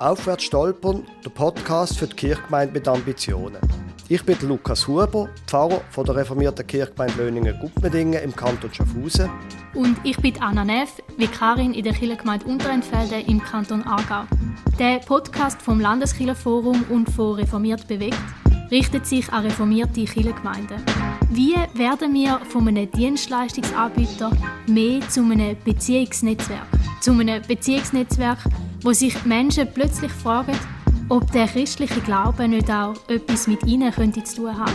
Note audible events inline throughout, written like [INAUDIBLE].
Aufwärts stolpern, der Podcast für die Kirchgemeinde mit Ambitionen. Ich bin Lukas Huber, Pfarrer von der reformierten Kirchgemeinde Löningen-Gutmedingen im Kanton Schaffhausen. Und ich bin Anna Neff, Vikarin in der Kirchgemeinde Unterentfelde im Kanton Aargau. Der Podcast vom Landeskirchenforum und von Reformiert bewegt richtet sich an reformierte Kirchengemeinden. Wie werden wir von einem Dienstleistungsanbieter mehr zu einem Beziehungsnetzwerk? Zu einem Beziehungsnetzwerk, wo sich Menschen plötzlich fragen, ob der christliche Glaube nicht auch etwas mit ihnen könnte zu tun haben.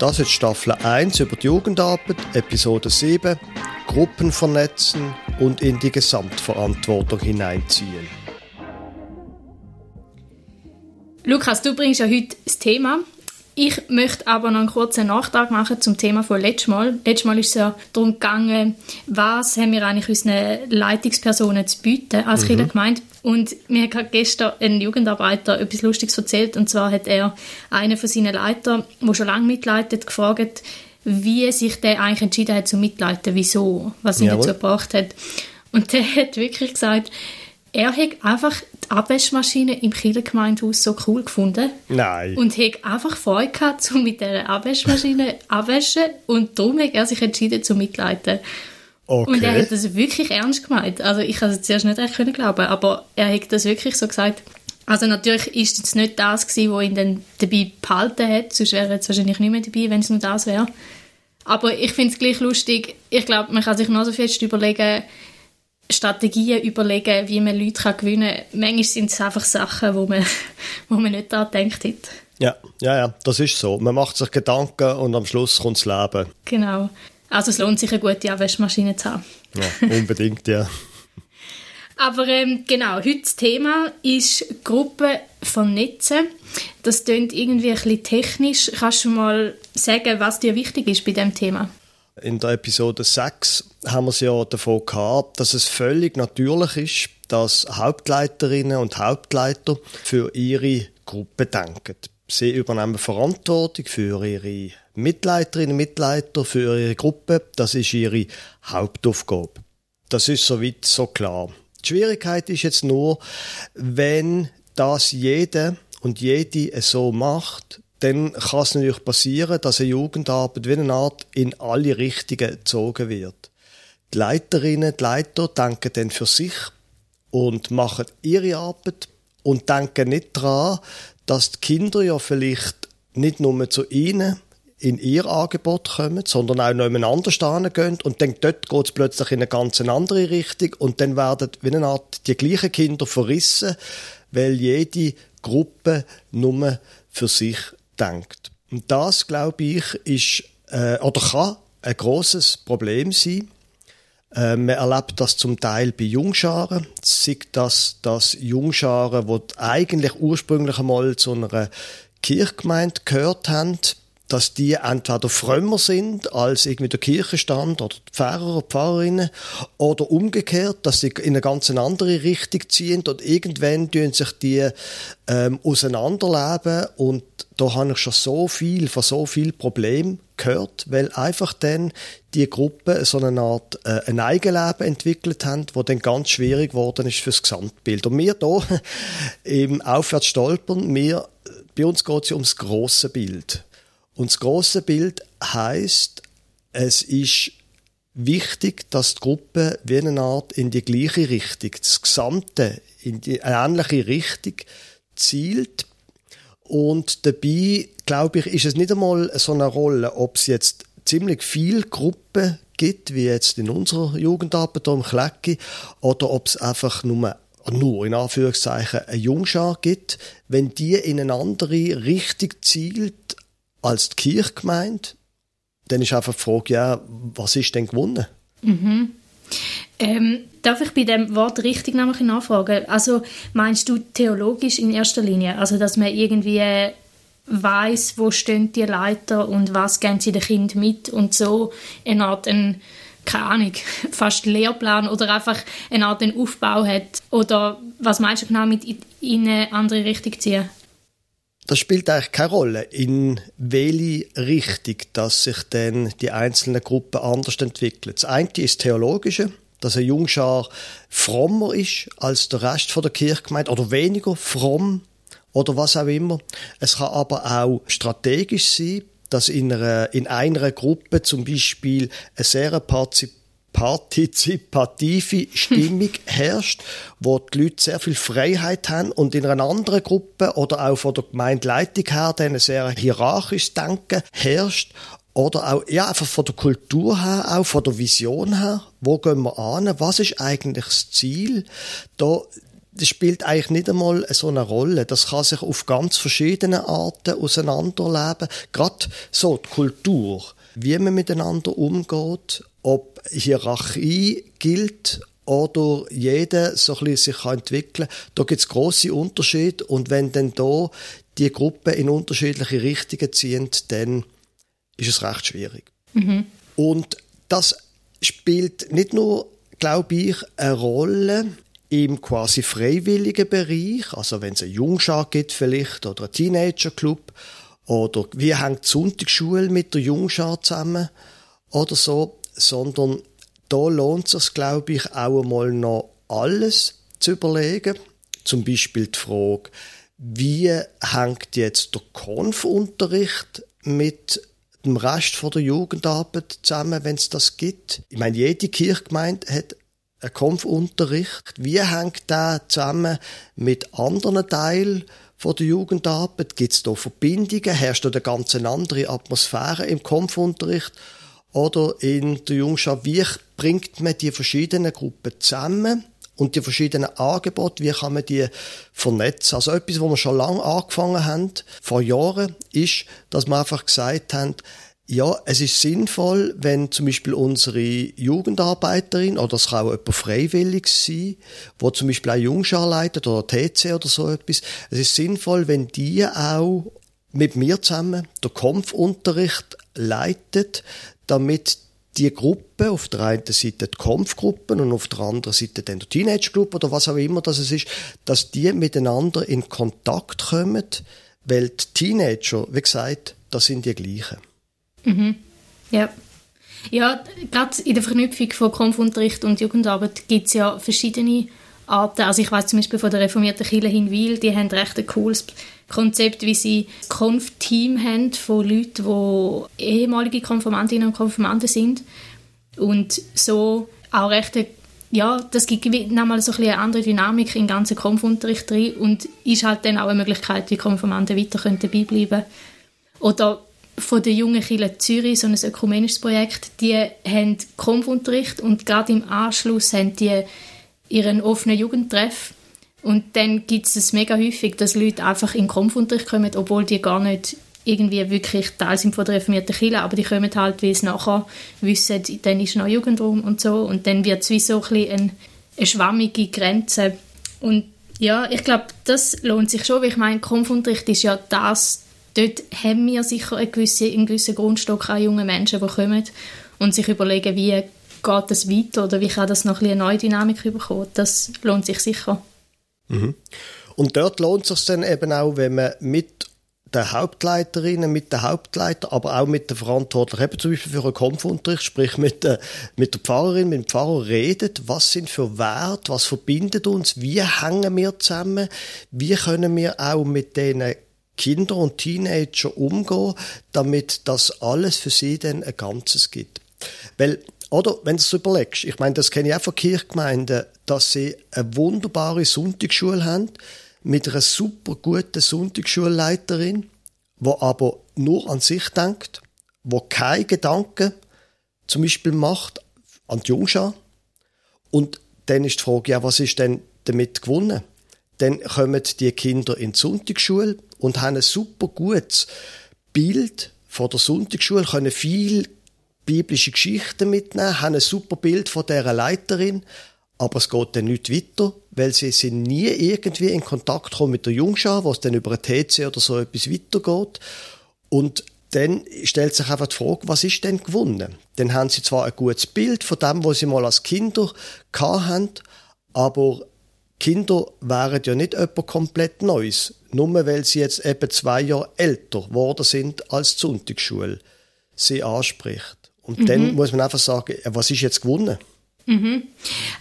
Das ist Staffel 1 über die Jugendarbeit, Episode 7, Gruppen vernetzen und in die Gesamtverantwortung hineinziehen. Lukas, du bringst ja heute das Thema ich möchte aber noch einen kurzen Nachtrag machen zum Thema von letztes Mal. Letztes Mal ist es ja darum gegangen, was haben wir eigentlich unseren Leitungspersonen zu bieten als mhm. gemeint. Und mir hat gestern ein Jugendarbeiter etwas Lustiges erzählt. Und zwar hat er einen von seinen Leitern, der schon lange mitleitet, gefragt, wie sich der eigentlich entschieden hat zu mitleiten, wieso, was ihn dazu gebracht hat. Und der hat wirklich gesagt, er hat einfach Abwaschmaschine im Kindergemeindehaus so cool gefunden. Nein. Und hat einfach Freude gehabt, um mit dieser Abwaschmaschine [LAUGHS] abwaschen. Und darum hat er sich entschieden, zu mitleiten. Okay. Und er hat das wirklich ernst gemeint. Also ich konnte es zuerst nicht echt glauben, aber er hat das wirklich so gesagt. Also natürlich ist es nicht das gewesen, was ihn dann dabei behalten hat, sonst wäre er jetzt wahrscheinlich nicht mehr dabei, wenn es nur das wäre. Aber ich finde es gleich lustig. Ich glaube, man kann sich noch so fest überlegen, Strategien überlegen, wie man Leute kann gewinnen kann. Manchmal sind es einfach Sachen, wo man, [LAUGHS] wo man nicht daran gedacht hat. Ja, ja, ja, das ist so. Man macht sich Gedanken und am Schluss kommt das Leben. Genau. Also es lohnt sich, eine gute Abwaschmaschine zu haben. Ja, unbedingt, ja. [LAUGHS] Aber ähm, genau, heute das Thema ist Gruppen vernetzen. Das klingt irgendwie ein bisschen technisch. Kannst du mal sagen, was dir wichtig ist bei diesem Thema? In der Episode 6 haben wir es ja davon gehabt, dass es völlig natürlich ist, dass Hauptleiterinnen und Hauptleiter für ihre Gruppe denken. Sie übernehmen Verantwortung für ihre Mitleiterinnen und Mitleiter, für ihre Gruppe. Das ist ihre Hauptaufgabe. Das ist soweit so klar. Die Schwierigkeit ist jetzt nur, wenn das jeder und jede so macht, dann kann es natürlich passieren, dass eine Jugendarbeit wie eine Art in alle Richtungen gezogen wird. Die Leiterinnen, die Leiter denken dann für sich und machen ihre Arbeit und denken nicht daran, dass die Kinder ja vielleicht nicht nur zu ihnen in ihr Angebot kommen, sondern auch noch anders gehen und dann dort geht es plötzlich in eine ganz andere Richtung und dann werden wie eine Art die gleichen Kinder verrissen, weil jede Gruppe nur für sich denkt. Und das, glaube ich, ist äh, oder kann ein großes Problem sein. Äh, man erlebt das zum Teil bei Jungscharen. Sieht das, dass Jungscharen, die eigentlich ursprünglich einmal zu einer Kirchgemeinde gehört haben, dass die entweder frömmer sind als irgendwie der Kirchenstand oder die Pfarrer oder Pfarrerinnen oder umgekehrt, dass sie in eine ganz andere Richtung ziehen und irgendwann tun sich die ähm, auseinanderleben und da habe ich schon so viel von so viel Problem gehört, weil einfach dann die Gruppe so eine Art äh, ein Eigenleben entwickelt haben, wo dann ganz schwierig geworden ist fürs Gesamtbild. Und wir hier [LAUGHS] im Aufwärts stolpern, wir, bei uns geht es ja ums große Bild. Und das große Bild heißt, es ist wichtig, dass die Gruppe wie eine Art in die gleiche Richtung, das Gesamte in die ähnliche Richtung zielt. Und dabei, glaube ich, ist es nicht einmal so eine Rolle, ob es jetzt ziemlich viele Gruppen gibt, wie jetzt in unserer Jugendarbeit hier im Klecki, oder ob es einfach nur nur in Anführungszeichen eine Jungschar gibt, wenn die in eine andere Richtung zielt, als die Kirchgemeinde, dann ist einfach die Frage, ja, was ist denn gewonnen? Mhm. Ähm, darf ich bei dem Wort richtig nämlich nachfragen? Also meinst du theologisch in erster Linie? Also dass man irgendwie weiß, wo stehen die Leiter und was geben sie den Kind mit und so eine Art ein keine Ahnung, [LAUGHS] fast Lehrplan oder einfach eine Art einen Aufbau hat? Oder was meinst du genau mit in eine andere Richtung ziehen? Das spielt eigentlich keine Rolle, in welche Richtung dass sich dann die einzelnen Gruppen anders entwickeln. Das eine ist Theologische, dass ein Jungschar frommer ist als der Rest der Kirchgemeinde oder weniger fromm oder was auch immer. Es kann aber auch strategisch sein, dass in einer, in einer Gruppe zum Beispiel eine sehr partizipative Stimmung [LAUGHS] herrscht, wo die Leute sehr viel Freiheit haben und in einer anderen Gruppe oder auch von der Gemeindeleitung her dann ein sehr hierarchisches Denken herrscht oder auch, ja, einfach von der Kultur her, auch von der Vision her. Wo gehen wir an? Was ist eigentlich das Ziel? Da, das spielt eigentlich nicht einmal so eine Rolle. Das kann sich auf ganz verschiedene Arten auseinanderleben. Gerade so die Kultur, wie man miteinander umgeht, ob Hierarchie gilt oder jeder so ein bisschen sich entwickeln kann. Da gibt es grosse Unterschiede und wenn dann da die Gruppen in unterschiedliche Richtungen ziehen, dann ist es recht schwierig. Mhm. Und das spielt nicht nur, glaube ich, eine Rolle im quasi freiwilligen Bereich, also wenn es eine Jungschar gibt vielleicht oder ein Teenagerclub oder wie hängt die Sonntagsschule mit der Jungschar zusammen oder so, sondern da lohnt es sich, glaube ich, auch einmal noch alles zu überlegen. Zum Beispiel die Frage, wie hängt jetzt der Konfunterricht mit dem Rest der Jugendarbeit zusammen, wenn es das gibt? Ich meine, jede Kirchgemeinde hat einen Konfunterricht. Wie hängt der zusammen mit anderen Teilen von der Jugendarbeit? Gibt es da Verbindungen? Herrscht da eine ganz andere Atmosphäre im Konfunterricht? Oder in der Jungschaft, wie bringt man die verschiedenen Gruppen zusammen? Und die verschiedenen Angebote, wie kann man die vernetzen? Also etwas, wo wir schon lange angefangen haben, vor Jahren, ist, dass wir einfach gesagt haben, ja, es ist sinnvoll, wenn zum Beispiel unsere Jugendarbeiterin, oder es kann auch jemand freiwillig sein, wo zum Beispiel eine Jungschar leitet oder TC oder so etwas, es ist sinnvoll, wenn die auch mit mir zusammen den Kampfunterricht leitet, damit die Gruppe, auf der einen Seite die Kampfgruppen und auf der anderen Seite dann der Teenage-Gruppe oder was auch immer das ist, dass die miteinander in Kontakt kommen, weil die Teenager, wie gesagt, das sind die gleichen. Mhm. Ja. Ja, gerade in der Verknüpfung von Kampfunterricht und Jugendarbeit gibt es ja verschiedene Arten. Also ich weiß zum Beispiel von der reformierten Kirche Hinwil, die haben recht ein cooles Konzept, wie sie ein Konf-Team haben von Leuten, die ehemalige Konformantinnen und Konformanten sind und so auch recht ja, das gibt nochmal so ein eine andere Dynamik in den ganzen Konfunterricht drin und ist halt dann auch eine Möglichkeit, wie Konformanten weiter dabei bleiben können. Oder von der jungen Kirche Zürich, so ein ökumenisches Projekt, die haben Kampfunterricht und gerade im Anschluss haben die ihren offenen Jugendtreff. Und dann gibt es mega häufig, dass Leute einfach in Kampfunterricht kommen, obwohl die gar nicht irgendwie wirklich Teil sind von der reformierten Kirche, aber die kommen halt, weil sie nachher wissen, dann ist noch Jugendraum und so. Und dann wird es wie so ein bisschen eine, schwammige Grenze. Und ja, ich glaube, das lohnt sich schon, weil ich meine, Kampfunterricht ist ja das, dort haben wir sicher einen gewissen, einen gewissen Grundstock an jungen Menschen, die kommen und sich überlegen, wie geht das weiter oder wie kann das noch eine neue Dynamik bekommen. Das lohnt sich sicher. Mhm. Und dort lohnt es sich dann eben auch, wenn man mit den Hauptleiterinnen, mit den Hauptleiter, aber auch mit den Verantwortlichen, eben zum Beispiel für einen Kampfunterricht, sprich mit der, mit der Pfarrerin, mit dem Pfarrer redet, was sind für Werte, was verbindet uns, wie hängen wir zusammen, wie können wir auch mit denen Kinder und Teenager umgehen, damit das alles für sie dann ein Ganzes gibt. Weil, oder, wenn du es überlegst, ich meine, das kenne ich auch von Kirchgemeinden, dass sie eine wunderbare Sonntagsschule haben, mit einer super guten Sonntagsschulleiterin, die aber nur an sich denkt, wo keine Gedanken zum Beispiel macht an die Jungschar. Und dann ist die Frage, ja, was ist denn damit gewonnen? Dann kommen die Kinder in die Sonntagsschule und haben ein super gutes Bild von der Sonntagsschule, können viel biblische Geschichten mitnehmen, haben ein super Bild von dieser Leiterin, aber es geht dann nicht weiter, weil sie sind nie irgendwie in Kontakt kommen mit der Jungschar, was dann über ein TC oder so etwas weitergeht. Und dann stellt sich einfach die Frage, was ist denn gewonnen? Dann haben sie zwar ein gutes Bild von dem, was sie mal als Kinder hatten, aber Kinder wären ja nicht etwas komplett Neues, nur weil sie jetzt eben zwei Jahre älter geworden sind als die Sonntagsschule sie anspricht. Und mhm. dann muss man einfach sagen, was ist jetzt gewonnen? Mhm.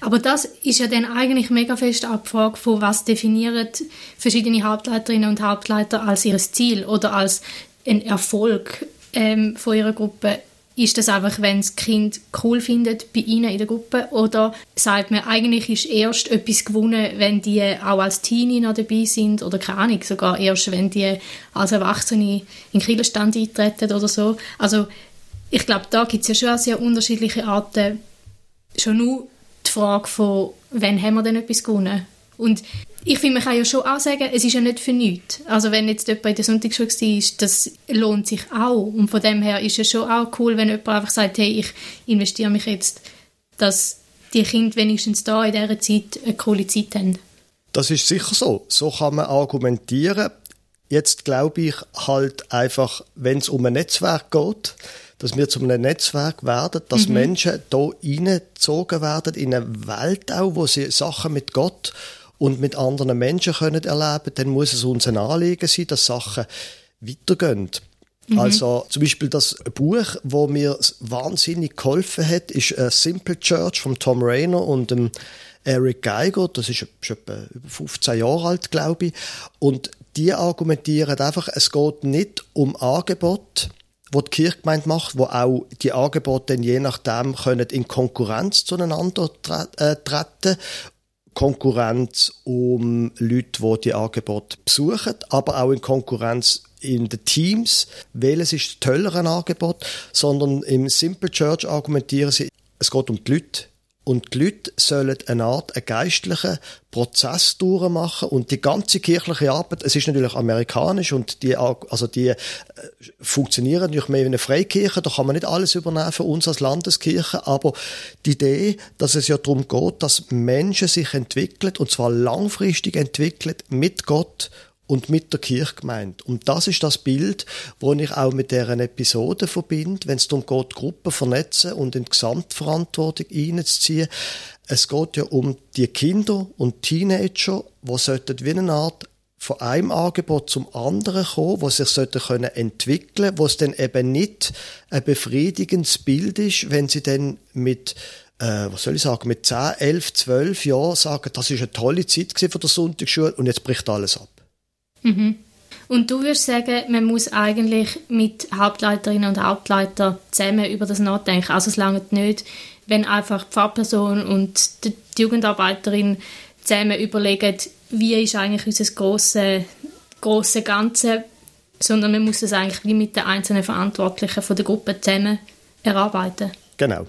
Aber das ist ja dann eigentlich mega fest Abfrage von was definieren verschiedene Hauptleiterinnen und Hauptleiter als ihr Ziel oder als ein Erfolg ähm, von ihrer Gruppe. Ist das einfach, wenn das Kind cool findet bei ihnen in der Gruppe oder sagt man, eigentlich ist erst etwas gewonnen, wenn die auch als Teenie noch dabei sind oder keine Ahnung, sogar erst, wenn die als Erwachsene in den Kirchenstand eintreten oder so. Also ich glaube, da gibt es ja schon sehr unterschiedliche Arten, schon nur die Frage von, wann haben wir denn etwas gewonnen? Und ich finde, man kann ja schon auch sagen, es ist ja nicht für nichts. Also wenn jetzt jemand in der Sonntagsschule war, das lohnt sich auch. Und von dem her ist es schon auch cool, wenn jemand einfach sagt, hey, ich investiere mich jetzt, dass die Kinder wenigstens da in dieser Zeit eine coole Zeit haben. Das ist sicher so. So kann man argumentieren. Jetzt glaube ich halt einfach, wenn es um ein Netzwerk geht, dass wir zu einem Netzwerk werden, dass mhm. Menschen da reingezogen werden in eine Welt auch, wo sie Sachen mit Gott und mit anderen Menschen können erleben, dann muss es uns ein Anliegen sein, dass Sachen weitergehen. Mhm. Also zum Beispiel das Buch, wo mir wahnsinnig geholfen hat, ist A Simple Church von Tom Rayner und dem Eric Geiger. Das ist schon etwa 15 Jahre alt, glaube ich. Und die argumentieren einfach, es geht nicht um Angebot, wo die Kirchgemeinde macht, wo auch die Angebote dann je nachdem können in Konkurrenz zueinander äh, treten Konkurrenz um Leute, die die Angebote besuchen, aber auch in Konkurrenz in den Teams, welches ist das tollere Angebot, sondern im Simple Church argumentieren sie, es geht um die Leute, und die Leute sollen eine Art einen geistlichen Prozess durchmachen. Und die ganze kirchliche Arbeit, es ist natürlich amerikanisch und die, also die äh, funktionieren natürlich mehr wie eine Freikirche, da kann man nicht alles übernehmen für uns als Landeskirche, aber die Idee, dass es ja darum geht, dass Menschen sich entwickeln und zwar langfristig entwickeln mit Gott und mit der Kirchgemeinde. Und das ist das Bild, das ich auch mit deren Episode verbinde, wenn es darum geht, Gruppen vernetzen und in die Gesamtverantwortung einzuziehen. Es geht ja um die Kinder und Teenager, die sollten wie eine Art von einem Angebot zum anderen kommen, wo sich sollten können entwickeln, wo es dann eben nicht ein befriedigendes Bild ist, wenn sie dann mit äh, was soll ich sagen, mit 10, 11, 12 Jahren sagen, das ist eine tolle Zeit für der Sonntagsschule und jetzt bricht alles ab. Mhm. Und du würdest sagen, man muss eigentlich mit Hauptleiterinnen und Hauptleiter zusammen über das nachdenken. Also es langt nicht, wenn einfach die Pfarrperson und die Jugendarbeiterin zusammen überlegen, wie ist eigentlich unser grosses grosse Ganze, sondern man muss das eigentlich wie mit den einzelnen Verantwortlichen von der Gruppe zusammen erarbeiten. Genau.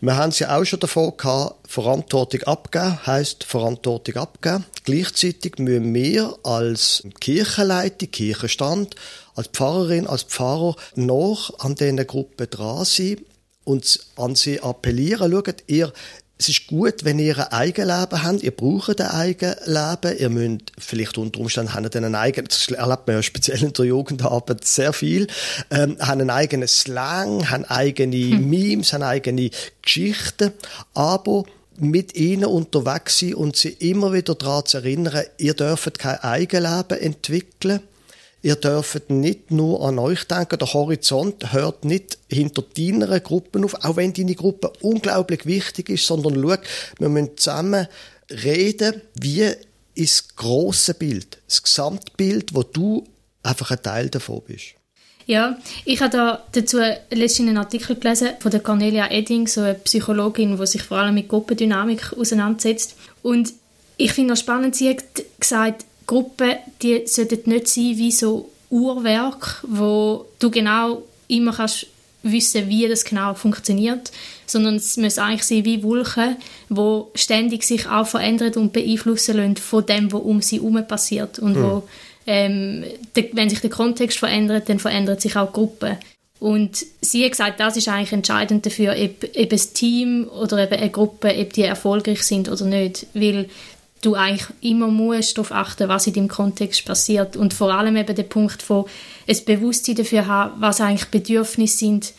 Wir haben es ja auch schon davon gehabt, Verantwortung abgeben, heisst Verantwortung abgeben. Gleichzeitig müssen wir als Kirchenleitung, Kirchenstand, als Pfarrerin, als Pfarrer noch an diesen Gruppen dran sein und an sie appellieren. Schaut, ihr es ist gut, wenn ihr ein Eigenleben habt. Ihr braucht ein Eigenleben. Ihr müsst vielleicht unter Umständen haben einen eigenen, das erlebt man ja speziell in der Jugendarbeit sehr viel, ähm, haben einen eigenen Slang, haben eigene hm. Memes, haben eigene Geschichten. Aber mit ihnen unterwegs sein und sie immer wieder daran zu erinnern, ihr dürft kein Eigenleben entwickeln Ihr dürft nicht nur an euch denken, der Horizont hört nicht hinter deiner Gruppe auf, auch wenn deine Gruppe unglaublich wichtig ist, sondern schau, wir müssen zusammen reden, wie ist das grosse Bild, das Gesamtbild, wo du einfach ein Teil davon bist. Ja, ich habe da dazu letztens einen Artikel gelesen von der Cornelia Edding, so eine Psychologin, die sich vor allem mit Gruppendynamik auseinandersetzt. Und ich finde es spannend, sie hat gesagt, Gruppen, die sollten nicht sein wie so Uhrwerk, wo du genau immer kannst wissen, wie das genau funktioniert, sondern es muss eigentlich sein wie Wolken, wo ständig sich auch verändern und beeinflussen lassen von dem, was um sie herum passiert und mhm. wo ähm, de, wenn sich der Kontext verändert, dann verändert sich auch die Gruppe. Und sie hat gesagt, das ist eigentlich entscheidend dafür, ob, ob ein Team oder eben eine Gruppe, ob die erfolgreich sind oder nicht, weil du eigentlich immer musst darauf achten, was in deinem Kontext passiert. Und vor allem eben der Punkt von ein Bewusstsein dafür haben, was eigentlich Bedürfnisse sind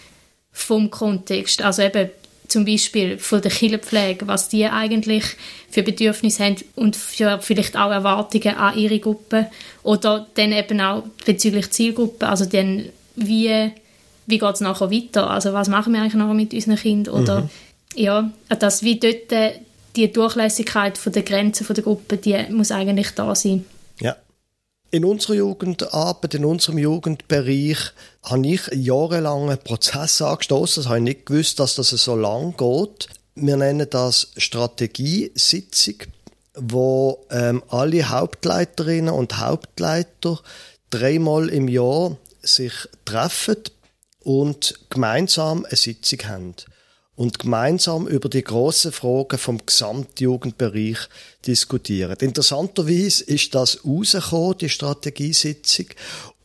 vom Kontext, also eben zum Beispiel von der Kinderpflege, was die eigentlich für Bedürfnisse haben und für vielleicht auch Erwartungen an ihre Gruppe. Oder dann eben auch bezüglich Zielgruppe, also dann wie, wie geht es nachher weiter, also was machen wir eigentlich nachher mit unseren Kindern? Oder mhm. ja, dass wie dort die Durchlässigkeit von der Grenzen der Gruppe, die muss eigentlich da sein. Ja. In unserer Jugendarbeit, in unserem Jugendbereich, habe ich jahrelang einen Prozess angestoßen. Das habe ich nicht gewusst, dass das so lang geht. Wir nennen das Strategiesitzung, wo ähm, alle Hauptleiterinnen und Hauptleiter dreimal im Jahr sich treffen und gemeinsam eine Sitzung haben und gemeinsam über die grossen Fragen vom Gesamtjugendbereich diskutieren. Interessanterweise ist das rausgekommen, die Strategiesitzung,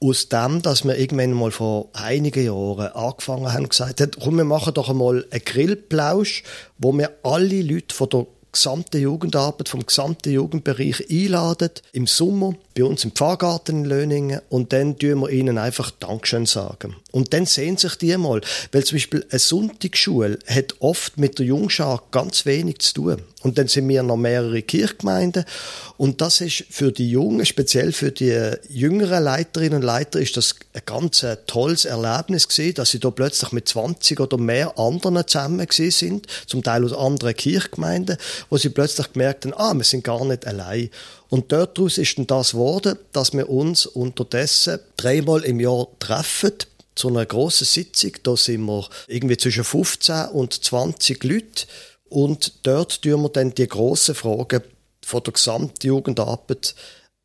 aus dem, dass wir irgendwann mal vor einigen Jahren angefangen haben, gesagt haben, komm, wir machen doch einmal einen Grillplausch, wo wir alle Leute von der gesamte Jugendarbeit vom gesamten Jugendbereich einladen im Sommer bei uns im Pfarrgarten in Löningen und dann tun wir ihnen einfach Dankeschön sagen. Und dann sehen sich die mal, weil zum Beispiel eine Sonntagsschule hat oft mit der Jungschar ganz wenig zu tun. Und dann sind wir noch mehrere Kirchgemeinden und das ist für die Jungen, speziell für die jüngeren Leiterinnen und Leiter, ist das ein ganz äh, tolles Erlebnis gewesen, dass sie da plötzlich mit 20 oder mehr anderen zusammen sind, zum Teil aus anderen Kirchgemeinden, wo sie plötzlich gemerkt haben, ah, wir sind gar nicht allein. Und daraus ist dann das geworden, dass wir uns unterdessen dreimal im Jahr treffen, zu einer grossen Sitzung. Da sind wir irgendwie zwischen 15 und 20 Leute. Und dort tun wir dann die grossen Fragen von der gesamten Jugendarbeit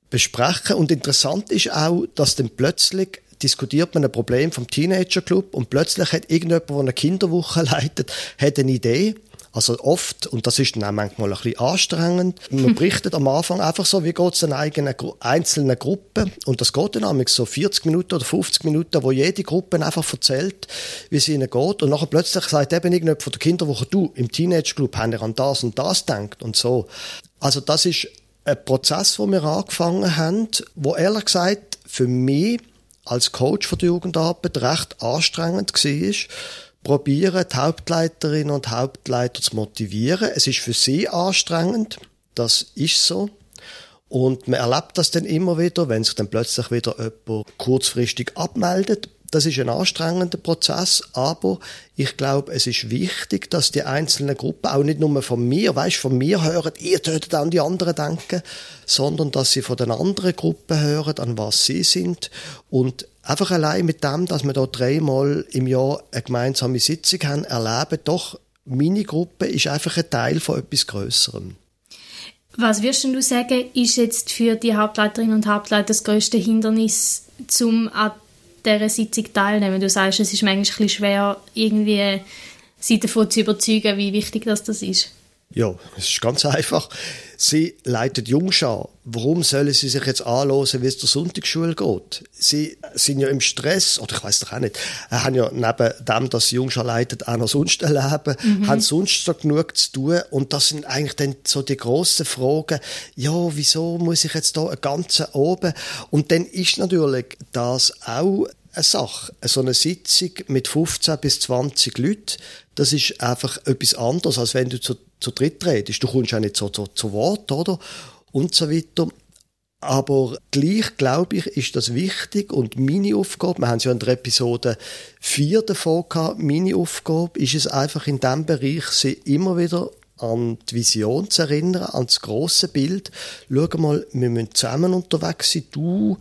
besprechen. Und interessant ist auch, dass dann plötzlich diskutiert man ein Problem vom Teenager-Club und plötzlich hat irgendjemand, der eine Kinderwoche [LAUGHS] leitet, hat eine Idee also oft, und das ist dann auch manchmal ein bisschen anstrengend, man [LAUGHS] berichtet am Anfang einfach so, wie geht es den eigenen einzelnen Gruppen. Und das geht dann nämlich so 40 Minuten oder 50 Minuten, wo jede Gruppe einfach erzählt, wie es ihnen geht. Und nachher plötzlich sagt eben irgendjemand von der Kinderwoche, du, im Teenage-Club haben wir an das und das denkt und so. Also das ist ein Prozess, wo wir angefangen haben, wo ehrlich gesagt für mich als Coach von der Jugendarbeit recht anstrengend war probieren, die Hauptleiterinnen und Hauptleiter zu motivieren. Es ist für sie anstrengend. Das ist so. Und man erlebt das dann immer wieder, wenn sich dann plötzlich wieder jemand kurzfristig abmeldet. Das ist ein anstrengender Prozess, aber ich glaube, es ist wichtig, dass die einzelnen Gruppen auch nicht nur von mir, weißt, von mir hören, ihr tötet an die anderen denken, sondern dass sie von den anderen Gruppen hören, an was sie sind und einfach allein mit dem, dass wir da dreimal im Jahr eine gemeinsame Sitzung haben, erleben, doch, meine Gruppe ist einfach ein Teil von etwas Größerem. Was würdest du sagen, ist jetzt für die Hauptleiterinnen und Hauptleiter das größte Hindernis, um an dieser Sitzung teilnehmen? Du sagst, es ist manchmal ein bisschen schwer, irgendwie sie davon zu überzeugen, wie wichtig das ist. Ja, es ist ganz einfach. Sie leitet Jungschar. Warum sollen sie sich jetzt anhören, wie es der Sonntagsschule geht? Sie sind ja im Stress, oder ich weiß doch auch nicht, haben ja neben dem, dass sie Jungschar leitet, auch noch sonst ein Leben, mhm. haben sonst so genug zu tun. Und das sind eigentlich dann so die grossen Fragen. Ja, wieso muss ich jetzt da ein ganze oben? Und dann ist natürlich das auch eine Sache. So eine Sitzung mit 15 bis 20 Leuten, das ist einfach etwas anderes, als wenn du zu, zu dritt redest. Du kommst ja nicht so, so zu Wort, oder? Und so weiter. Aber gleich, glaube ich, ist das wichtig und meine Aufgabe, wir haben es ja in der Episode 4 davon gehabt, meine Aufgabe ist es einfach in diesem Bereich, sie immer wieder an die Vision zu erinnern, an das grosse Bild. Schau mal, wir müssen zusammen unterwegs sein. Du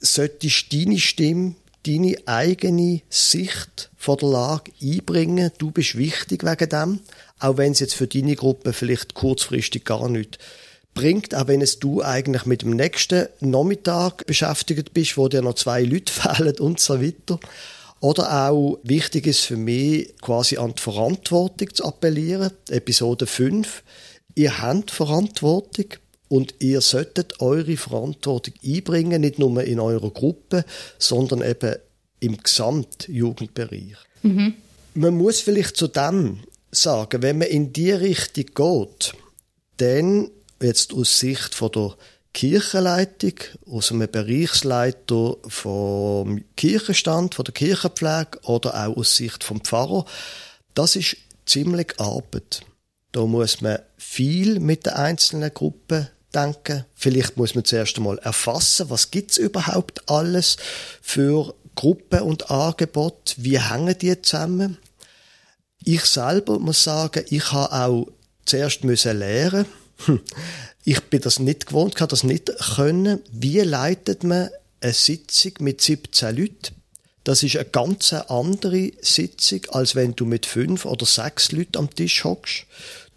solltest deine Stimme, deine eigene Sicht von der Lage einbringen. Du bist wichtig wegen dem, auch wenn es jetzt für deine Gruppe vielleicht kurzfristig gar nicht bringt, auch wenn es du eigentlich mit dem nächsten Nachmittag beschäftigt bist, wo dir noch zwei Leute [LAUGHS] fehlen und so weiter. Oder auch wichtig ist für mich, quasi an die Verantwortung zu appellieren. Episode 5. Ihr habt Verantwortung. Und ihr solltet eure Verantwortung einbringen, nicht nur in eurer Gruppe, sondern eben im Gesamtjugendbereich. Mhm. Man muss vielleicht zu dem sagen, wenn man in die Richtung geht, dann jetzt aus Sicht von der Kirchenleitung, aus einem Bereichsleiter vom Kirchenstand, von der Kirchenpflege oder auch aus Sicht vom Pfarrer, das ist ziemlich Arbeit. Da muss man viel mit den einzelnen Gruppen denken. Vielleicht muss man zuerst einmal erfassen, was gibt es überhaupt alles für Gruppen und Angebote, wie hängen die zusammen. Ich selber muss sagen, ich habe auch zuerst müssen lernen. Ich bin das nicht gewohnt, kann das nicht können. Wie leitet man eine Sitzung mit 17 Leuten? Das ist eine ganz andere Sitzung, als wenn du mit fünf oder sechs Leuten am Tisch hockst.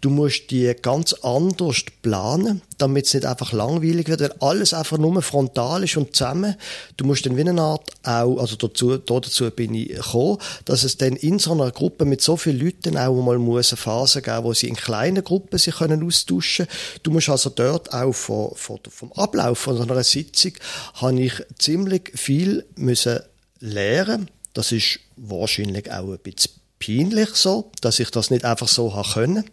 Du musst die ganz anders planen, damit es nicht einfach langweilig wird, weil alles einfach nur frontal ist und zusammen. Du musst dann wie eine Art auch, also dazu, dazu bin ich gekommen, dass es dann in so einer Gruppe mit so vielen Leuten auch mal muss eine Phase geben, wo sie in kleinen Gruppen sich können austauschen Du musst also dort auch von, von, vom Ablauf von so einer Sitzung habe ich ziemlich viel müssen lernen. Das ist wahrscheinlich auch ein bisschen peinlich so, dass ich das nicht einfach so haben können.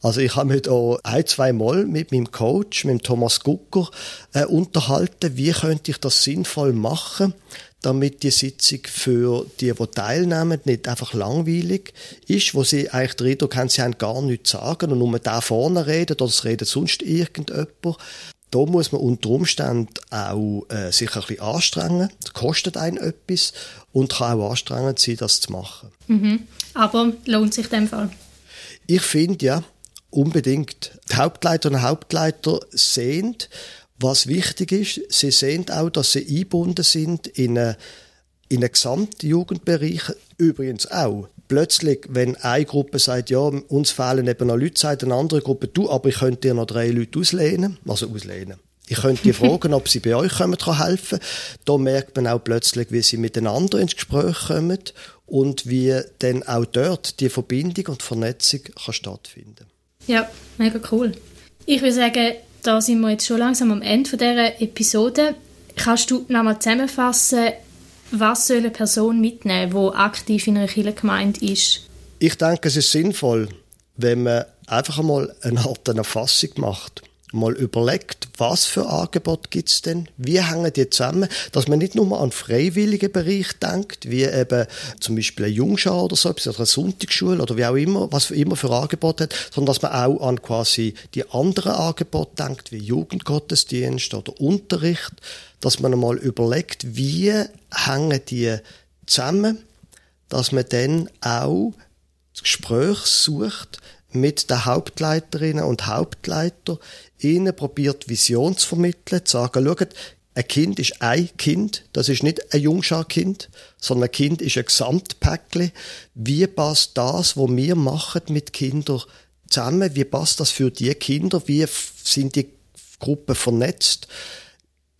Also ich habe mich auch ein, zwei Mal mit meinem Coach, mit Thomas Gucker, äh, unterhalten, wie könnte ich das sinnvoll machen, damit die Sitzung für die, die teilnehmen, nicht einfach langweilig ist, wo sie eigentlich den Eindruck haben, sie haben gar nichts zu sagen und nur da vorne reden oder es redet sonst irgendjemand. Da muss man unter Umständen auch äh, sich ein bisschen anstrengen. Das kostet einen etwas und kann auch anstrengend sein, das zu machen. Mhm. Aber lohnt sich in dem Fall? Ich finde ja, Unbedingt. Die Hauptleiter und Hauptleiter sehen, was wichtig ist. Sie sehen auch, dass sie eingebunden sind in einen, in einen Gesamtjugendbereich. Übrigens auch. Plötzlich, wenn eine Gruppe sagt, ja, uns fehlen eben noch Leute, sagt eine andere Gruppe, du, aber ich könnte dir noch drei Leute auslehnen. Also auslehnen. Ich könnte die fragen, ob sie bei euch kommen, kann helfen. Da merkt man auch plötzlich, wie sie miteinander ins Gespräch kommen und wie dann auch dort die Verbindung und Vernetzung kann stattfinden ja, mega cool. Ich würde sagen, da sind wir jetzt schon langsam am Ende dieser Episode. Kannst du nochmal zusammenfassen, was soll eine Person mitnehmen, die aktiv in einer Kirchengemeinde ist? Ich denke, es ist sinnvoll, wenn man einfach einmal eine Art Erfassung macht mal überlegt, was für Angebote gibt es denn, wie hängen die zusammen, dass man nicht nur an freiwilligen Bereich denkt, wie eben zum Beispiel eine Jungschau oder so, oder eine Sonntagsschule oder wie auch immer, was immer für Angebote hat, sondern dass man auch an quasi die anderen Angebote denkt, wie Jugendgottesdienst oder Unterricht, dass man einmal überlegt, wie hängen die zusammen, dass man dann auch das Gespräch sucht mit den Hauptleiterinnen und Hauptleiter, ihnen probiert Vision zu vermitteln, zu sagen, schaut, ein Kind ist ein Kind, das ist nicht ein Jungscharkind, sondern ein Kind ist ein Gesamtpäckchen. Wie passt das, was wir machen mit Kindern zusammen? Wie passt das für die Kinder? Wie sind die Gruppen vernetzt?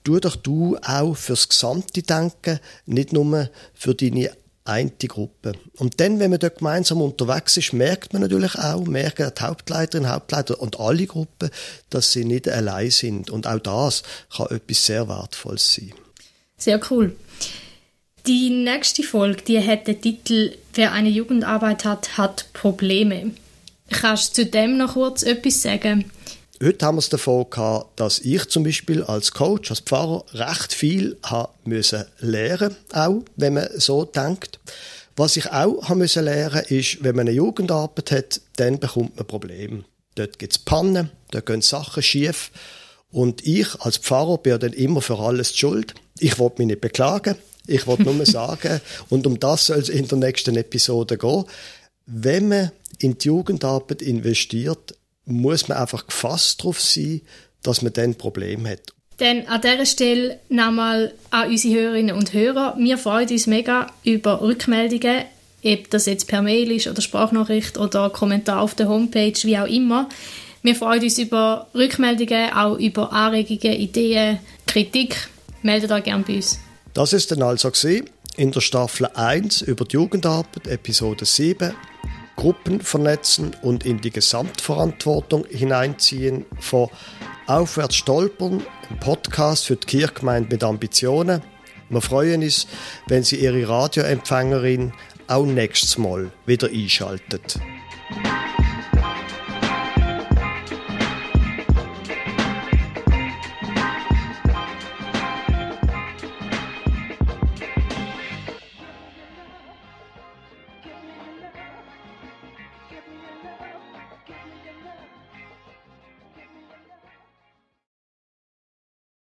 Tu doch du auch fürs Gesamte denken, nicht nur für deine eine Gruppe. Und dann, wenn man dort gemeinsam unterwegs ist, merkt man natürlich auch, merken die Hauptleiterinnen, Hauptleiter und alle Gruppen, dass sie nicht allein sind. Und auch das kann etwas sehr Wertvolles sein. Sehr cool. Die nächste Folge, die hat den Titel Wer eine Jugendarbeit hat, hat Probleme. Kannst du zu dem noch kurz etwas sagen? Heute haben wir es davon gehabt, dass ich zum Beispiel als Coach, als Pfarrer recht viel haben müssen lernen, auch wenn man so denkt. Was ich auch haben müssen lernen, ist, wenn man eine Jugendarbeit hat, dann bekommt man Probleme. Dort gibt es Pannen, dort gehen Sachen schief. Und ich als Pfarrer bin dann immer für alles die schuld. Ich wollte mich nicht beklagen. Ich wollte nur [LAUGHS] sagen, und um das soll es in der nächsten Episode gehen, wenn man in die Jugendarbeit investiert, muss man einfach gefasst darauf sein, dass man dann ein Problem hat. Dann an dieser Stelle nochmal an unsere Hörerinnen und Hörer. Wir freuen uns mega über Rückmeldungen, ob das jetzt per Mail ist oder Sprachnachricht oder Kommentar auf der Homepage, wie auch immer. Wir freuen uns über Rückmeldungen, auch über Anregungen, Ideen, Kritik. Meldet euch gerne bei uns. Das ist dann also in der Staffel 1 über die Jugendarbeit, Episode 7. Gruppen vernetzen und in die Gesamtverantwortung hineinziehen von Aufwärts stolpern, ein Podcast für die Kirchgemeinde mit Ambitionen. Wir freuen uns, wenn Sie Ihre Radioempfängerin auch nächstes Mal wieder einschaltet.